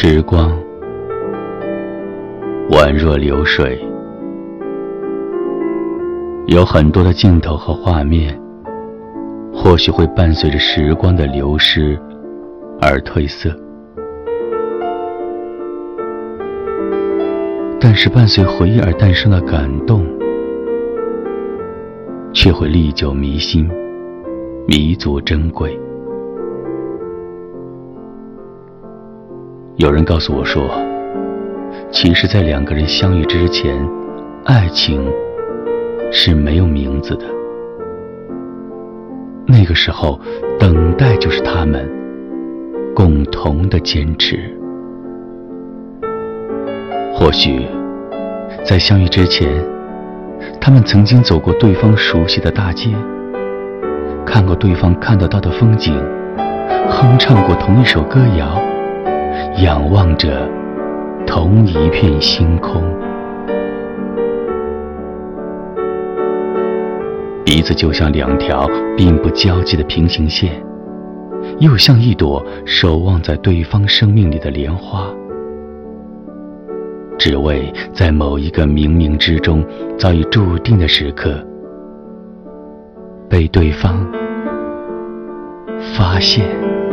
时光。宛若流水，有很多的镜头和画面，或许会伴随着时光的流失而褪色，但是伴随回忆而诞生的感动，却会历久弥新，弥足珍贵。有人告诉我说，其实，在两个人相遇之前，爱情是没有名字的。那个时候，等待就是他们共同的坚持。或许，在相遇之前，他们曾经走过对方熟悉的大街，看过对方看得到的风景，哼唱过同一首歌谣。仰望着同一片星空，鼻子就像两条并不交集的平行线，又像一朵守望在对方生命里的莲花，只为在某一个冥冥之中早已注定的时刻，被对方发现。